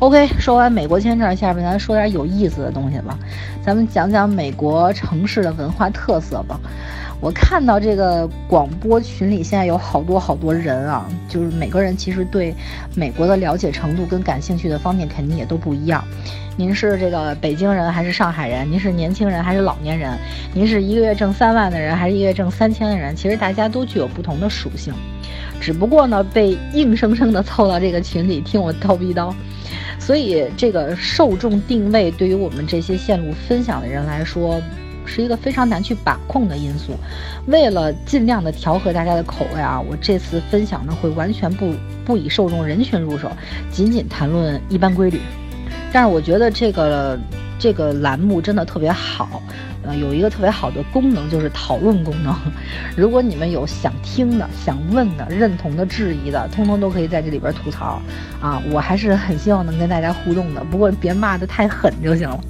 OK，说完美国签证，下边咱说点有意思的东西吧。咱们讲讲美国城市的文化特色吧。我看到这个广播群里现在有好多好多人啊，就是每个人其实对美国的了解程度跟感兴趣的方面肯定也都不一样。您是这个北京人还是上海人？您是年轻人还是老年人？您是一个月挣三万的人还是一个月挣三千的人？其实大家都具有不同的属性，只不过呢被硬生生的凑到这个群里听我叨逼叨。所以这个受众定位对于我们这些线路分享的人来说。是一个非常难去把控的因素。为了尽量的调和大家的口味啊，我这次分享呢会完全不不以受众人群入手，仅仅谈论一般规律。但是我觉得这个这个栏目真的特别好，呃，有一个特别好的功能就是讨论功能。如果你们有想听的、想问的、认同的、质疑的，通通都可以在这里边吐槽啊！我还是很希望能跟大家互动的，不过别骂得太狠就行了。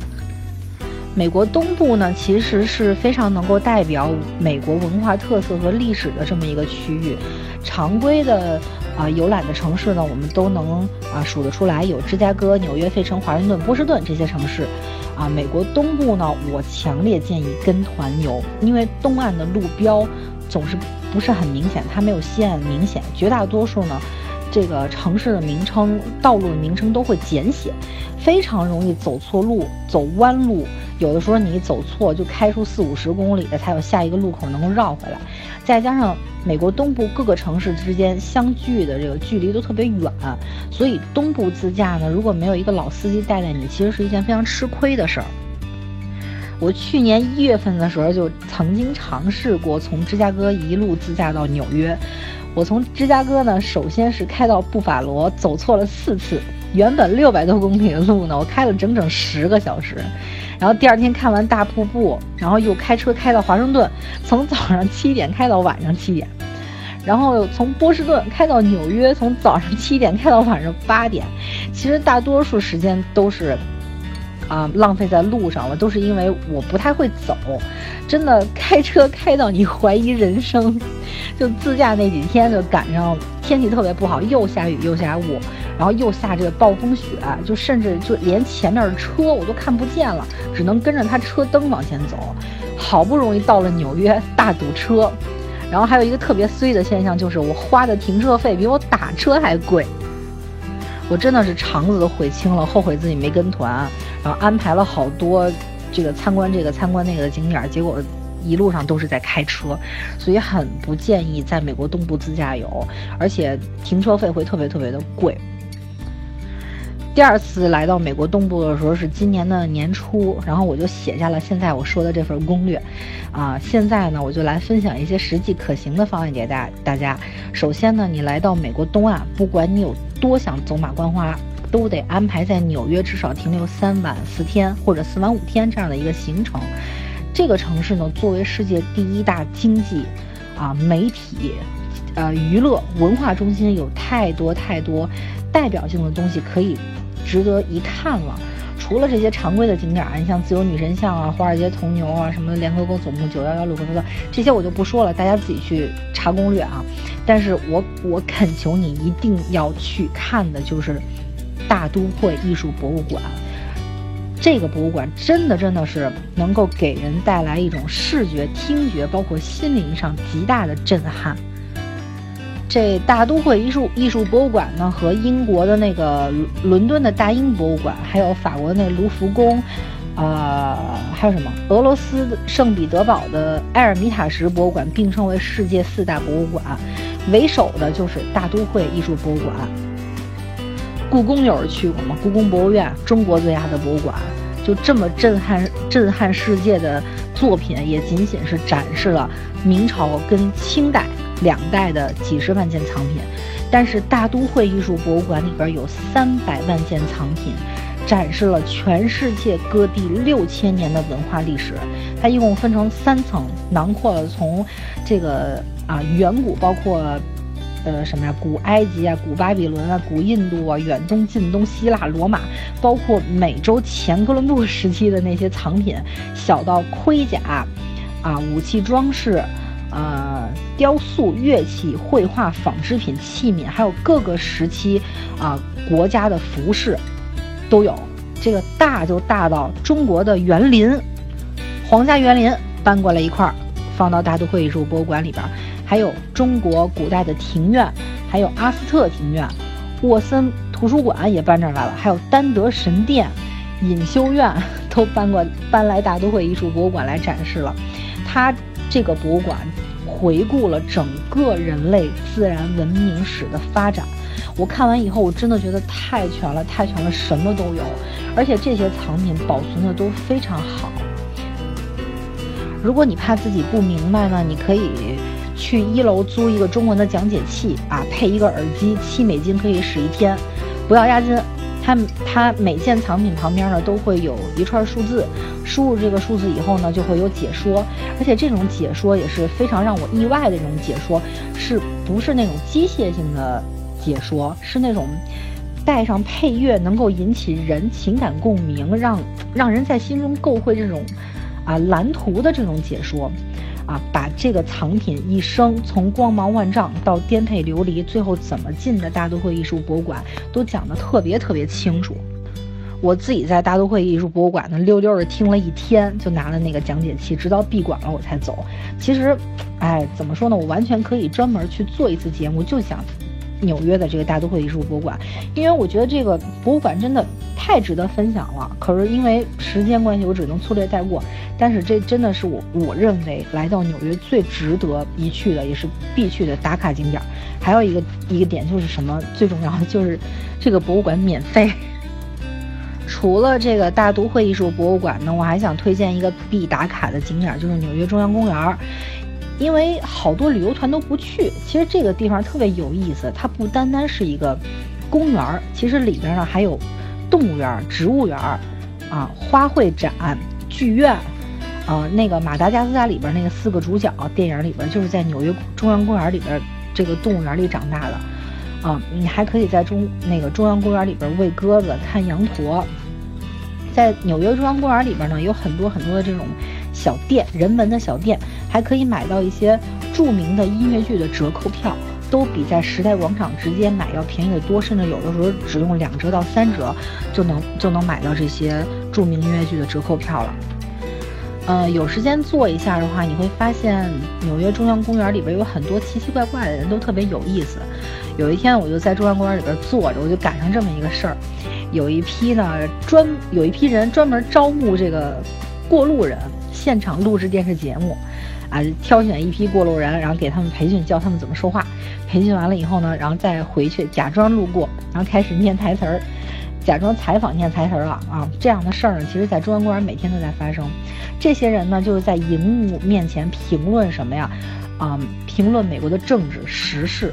美国东部呢，其实是非常能够代表美国文化特色和历史的这么一个区域。常规的啊游览的城市呢，我们都能啊数得出来，有芝加哥、纽约、费城、华盛顿、波士顿这些城市。啊，美国东部呢，我强烈建议跟团游，因为东岸的路标总是不是很明显，它没有西岸明显。绝大多数呢。这个城市的名称、道路的名称都会简写，非常容易走错路、走弯路。有的时候你走错，就开出四五十公里的，才有下一个路口能够绕回来。再加上美国东部各个城市之间相距的这个距离都特别远，所以东部自驾呢，如果没有一个老司机带带你，其实是一件非常吃亏的事儿。我去年一月份的时候就曾经尝试过从芝加哥一路自驾到纽约。我从芝加哥呢，首先是开到布法罗，走错了四次。原本六百多公里的路呢，我开了整整十个小时。然后第二天看完大瀑布，然后又开车开到华盛顿，从早上七点开到晚上七点。然后从波士顿开到纽约，从早上七点开到晚上八点。其实大多数时间都是。啊，浪费在路上了，都是因为我不太会走，真的开车开到你怀疑人生。就自驾那几天，就赶上天气特别不好，又下雨又下雾，然后又下这个暴风雪，就甚至就连前面的车我都看不见了，只能跟着他车灯往前走。好不容易到了纽约，大堵车，然后还有一个特别衰的现象，就是我花的停车费比我打车还贵。我真的是肠子都悔青了，后悔自己没跟团。然后安排了好多这个参观这个参观那个的景点，结果一路上都是在开车，所以很不建议在美国东部自驾游，而且停车费会特别特别的贵。第二次来到美国东部的时候是今年的年初，然后我就写下了现在我说的这份攻略，啊，现在呢我就来分享一些实际可行的方案给大大家。首先呢，你来到美国东岸，不管你有多想走马观花。都得安排在纽约至少停留三晚四天或者四晚五天这样的一个行程。这个城市呢，作为世界第一大经济、啊媒体、呃娱乐文化中心，有太多太多代表性的东西可以值得一看了。除了这些常规的景点啊，你像自由女神像啊、华尔街铜牛啊、什么联合国总部、九幺幺路口等这些我就不说了，大家自己去查攻略啊。但是我我恳求你一定要去看的就是。大都会艺术博物馆，这个博物馆真的真的是能够给人带来一种视觉、听觉，包括心灵上极大的震撼。这大都会艺术艺术博物馆呢，和英国的那个伦敦的大英博物馆，还有法国那卢浮宫，啊，还有什么俄罗斯圣彼得堡的埃尔米塔什博物馆并称为世界四大博物馆，为首的就是大都会艺术博物馆。故宫有人去过吗？故宫博物院，中国最大的博物馆，就这么震撼震撼世界的作品，也仅仅是展示了明朝跟清代两代的几十万件藏品。但是大都会艺术博物馆里边有三百万件藏品，展示了全世界各地六千年的文化历史。它一共分成三层，囊括了从这个啊远古，包括。呃，什么呀？古埃及啊，古巴比伦啊，古印度啊，远东、近东、希腊、罗马，包括美洲前哥伦布时期的那些藏品，小到盔甲，啊，武器装饰，呃，雕塑、乐器、绘画、纺织品、器皿，还有各个时期啊国家的服饰，都有。这个大就大到中国的园林，皇家园林搬过来一块儿，放到大都会艺术博物馆里边。还有中国古代的庭院，还有阿斯特庭院，沃森图书馆也搬这儿来了，还有丹德神殿、隐修院都搬过搬来大都会艺术博物馆来展示了。它这个博物馆回顾了整个人类自然文明史的发展。我看完以后，我真的觉得太全了，太全了，什么都有，而且这些藏品保存的都非常好。如果你怕自己不明白呢，你可以。去一楼租一个中文的讲解器啊，配一个耳机，七美金可以使一天，不要押金。它它每件藏品旁边呢都会有一串数字，输入这个数字以后呢就会有解说，而且这种解说也是非常让我意外的这种解说，是不是那种机械性的解说？是那种带上配乐，能够引起人情感共鸣，让让人在心中构绘这种啊蓝图的这种解说。啊，把这个藏品一生从光芒万丈到颠沛流离，最后怎么进的大都会艺术博物馆，都讲得特别特别清楚。我自己在大都会艺术博物馆呢，溜溜的听了一天，就拿了那个讲解器，直到闭馆了我才走。其实，哎，怎么说呢？我完全可以专门去做一次节目，就想。纽约的这个大都会艺术博物馆，因为我觉得这个博物馆真的太值得分享了。可是因为时间关系，我只能粗略带过。但是这真的是我我认为来到纽约最值得一去的，也是必去的打卡景点。还有一个一个点就是什么最重要的，就是这个博物馆免费。除了这个大都会艺术博物馆呢，我还想推荐一个必打卡的景点，就是纽约中央公园。因为好多旅游团都不去，其实这个地方特别有意思。它不单单是一个公园儿，其实里边呢还有动物园、植物园啊、花卉展、剧院，啊，那个马达加斯加里边那个四个主角电影里边就是在纽约中央公园里边这个动物园里长大的，啊，你还可以在中那个中央公园里边喂鸽子、看羊驼。在纽约中央公园里边呢，有很多很多的这种小店，人文的小店，还可以买到一些著名的音乐剧的折扣票，都比在时代广场直接买要便宜的多，甚至有的时候只用两折到三折就能就能买到这些著名音乐剧的折扣票了。呃，有时间做一下的话，你会发现纽约中央公园里边有很多奇奇怪怪的人，都特别有意思。有一天我就在中央公园里边坐着，我就赶上这么一个事儿。有一批呢，专有一批人专门招募这个过路人，现场录制电视节目，啊，挑选一批过路人，然后给他们培训，教他们怎么说话。培训完了以后呢，然后再回去假装路过，然后开始念台词儿，假装采访念台词儿了啊。这样的事儿呢，其实在中央公园每天都在发生。这些人呢，就是在荧幕面前评论什么呀？啊，评论美国的政治时事。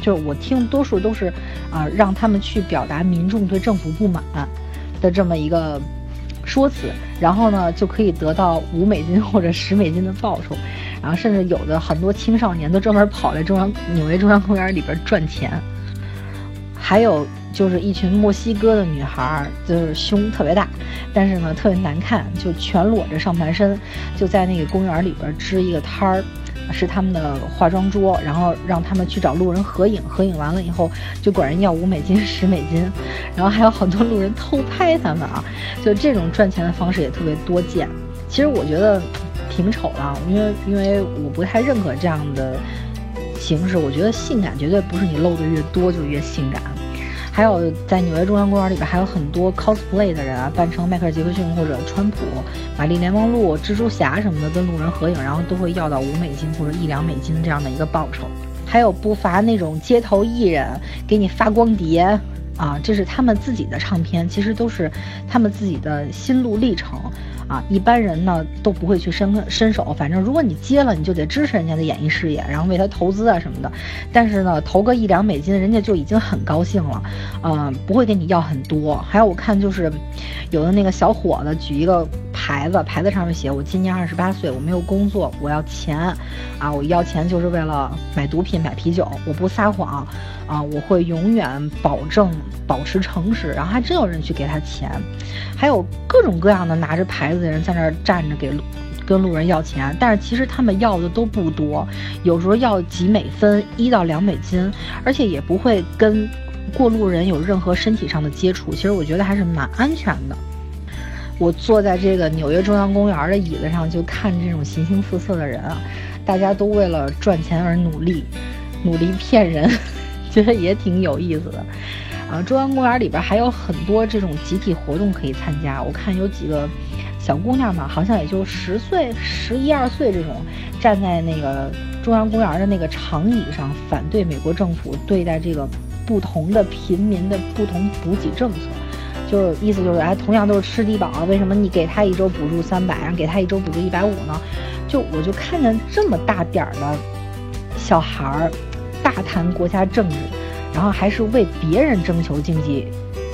就是我听多数都是，啊，让他们去表达民众对政府不满的这么一个说辞，然后呢就可以得到五美金或者十美金的报酬，然后甚至有的很多青少年都专门跑来中央纽约中央公园里边赚钱，还有就是一群墨西哥的女孩，就是胸特别大，但是呢特别难看，就全裸着上半身，就在那个公园里边支一个摊儿。是他们的化妆桌，然后让他们去找路人合影，合影完了以后就管人要五美金、十美金，然后还有很多路人偷拍他们啊，就这种赚钱的方式也特别多见。其实我觉得挺丑的，因为因为我不太认可这样的形式，我觉得性感绝对不是你露的越多就越性感。还有在纽约中央公园里边还有很多 cosplay 的人啊，扮成迈克尔·杰克逊或者川普、玛丽莲·梦露、蜘蛛侠什么的跟路人合影，然后都会要到五美金或者一两美金这样的一个报酬。还有不乏那种街头艺人给你发光碟啊，这是他们自己的唱片，其实都是他们自己的心路历程。啊，一般人呢都不会去伸伸手，反正如果你接了，你就得支持人家的演艺事业，然后为他投资啊什么的。但是呢，投个一两美金，人家就已经很高兴了，嗯，不会跟你要很多。还有我看就是，有的那个小伙子举一个牌子，牌子上面写我今年二十八岁，我没有工作，我要钱，啊，我要钱就是为了买毒品、买啤酒，我不撒谎，啊，我会永远保证保持诚实，然后还真有人去给他钱，还有各种各样的拿着牌子。的人在那儿站着给路跟路人要钱，但是其实他们要的都不多，有时候要几美分，一到两美金，而且也不会跟过路人有任何身体上的接触，其实我觉得还是蛮安全的。我坐在这个纽约中央公园的椅子上，就看这种形形色色的人啊，大家都为了赚钱而努力，努力骗人，觉得也挺有意思的。啊，中央公园里边还有很多这种集体活动可以参加。我看有几个小姑娘嘛，好像也就十岁、十一二岁这种，站在那个中央公园的那个长椅上，反对美国政府对待这个不同的平民的不同补给政策。就意思就是，哎，同样都是吃低保，为什么你给他一周补助三百，然后给他一周补助一百五呢？就我就看见这么大点儿的小孩儿大谈国家政治，然后还是为别人征求经济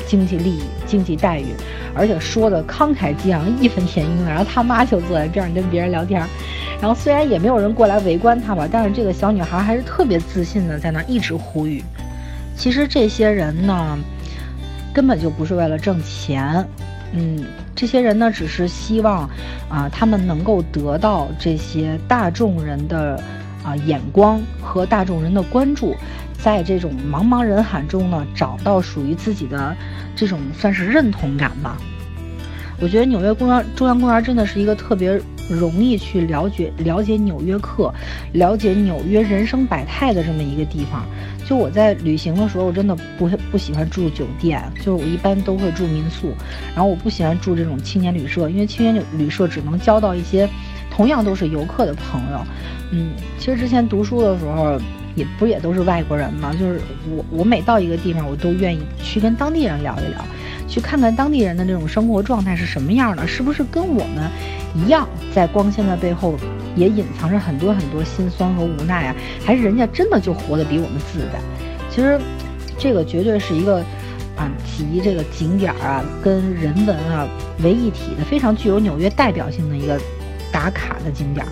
经济利益、经济待遇，而且说的慷慨激昂、义愤填膺的。然后他妈就坐在边上跟别人聊天，然后虽然也没有人过来围观他吧，但是这个小女孩还是特别自信的在那一直呼吁。其实这些人呢。根本就不是为了挣钱，嗯，这些人呢，只是希望，啊，他们能够得到这些大众人的啊眼光和大众人的关注，在这种茫茫人海中呢，找到属于自己的这种算是认同感吧。我觉得纽约公园中央公园真的是一个特别容易去了解了解纽约客、了解纽约人生百态的这么一个地方。就我在旅行的时候，我真的不不喜欢住酒店，就是我一般都会住民宿。然后我不喜欢住这种青年旅社，因为青年旅旅社只能交到一些同样都是游客的朋友。嗯，其实之前读书的时候，也不也都是外国人嘛。就是我我每到一个地方，我都愿意去跟当地人聊一聊，去看看当地人的这种生活状态是什么样的，是不是跟我们一样，在光鲜的背后。也隐藏着很多很多心酸和无奈啊，还是人家真的就活得比我们自在。其实，这个绝对是一个啊集这个景点啊跟人文啊为一体的，非常具有纽约代表性的一个打卡的景点。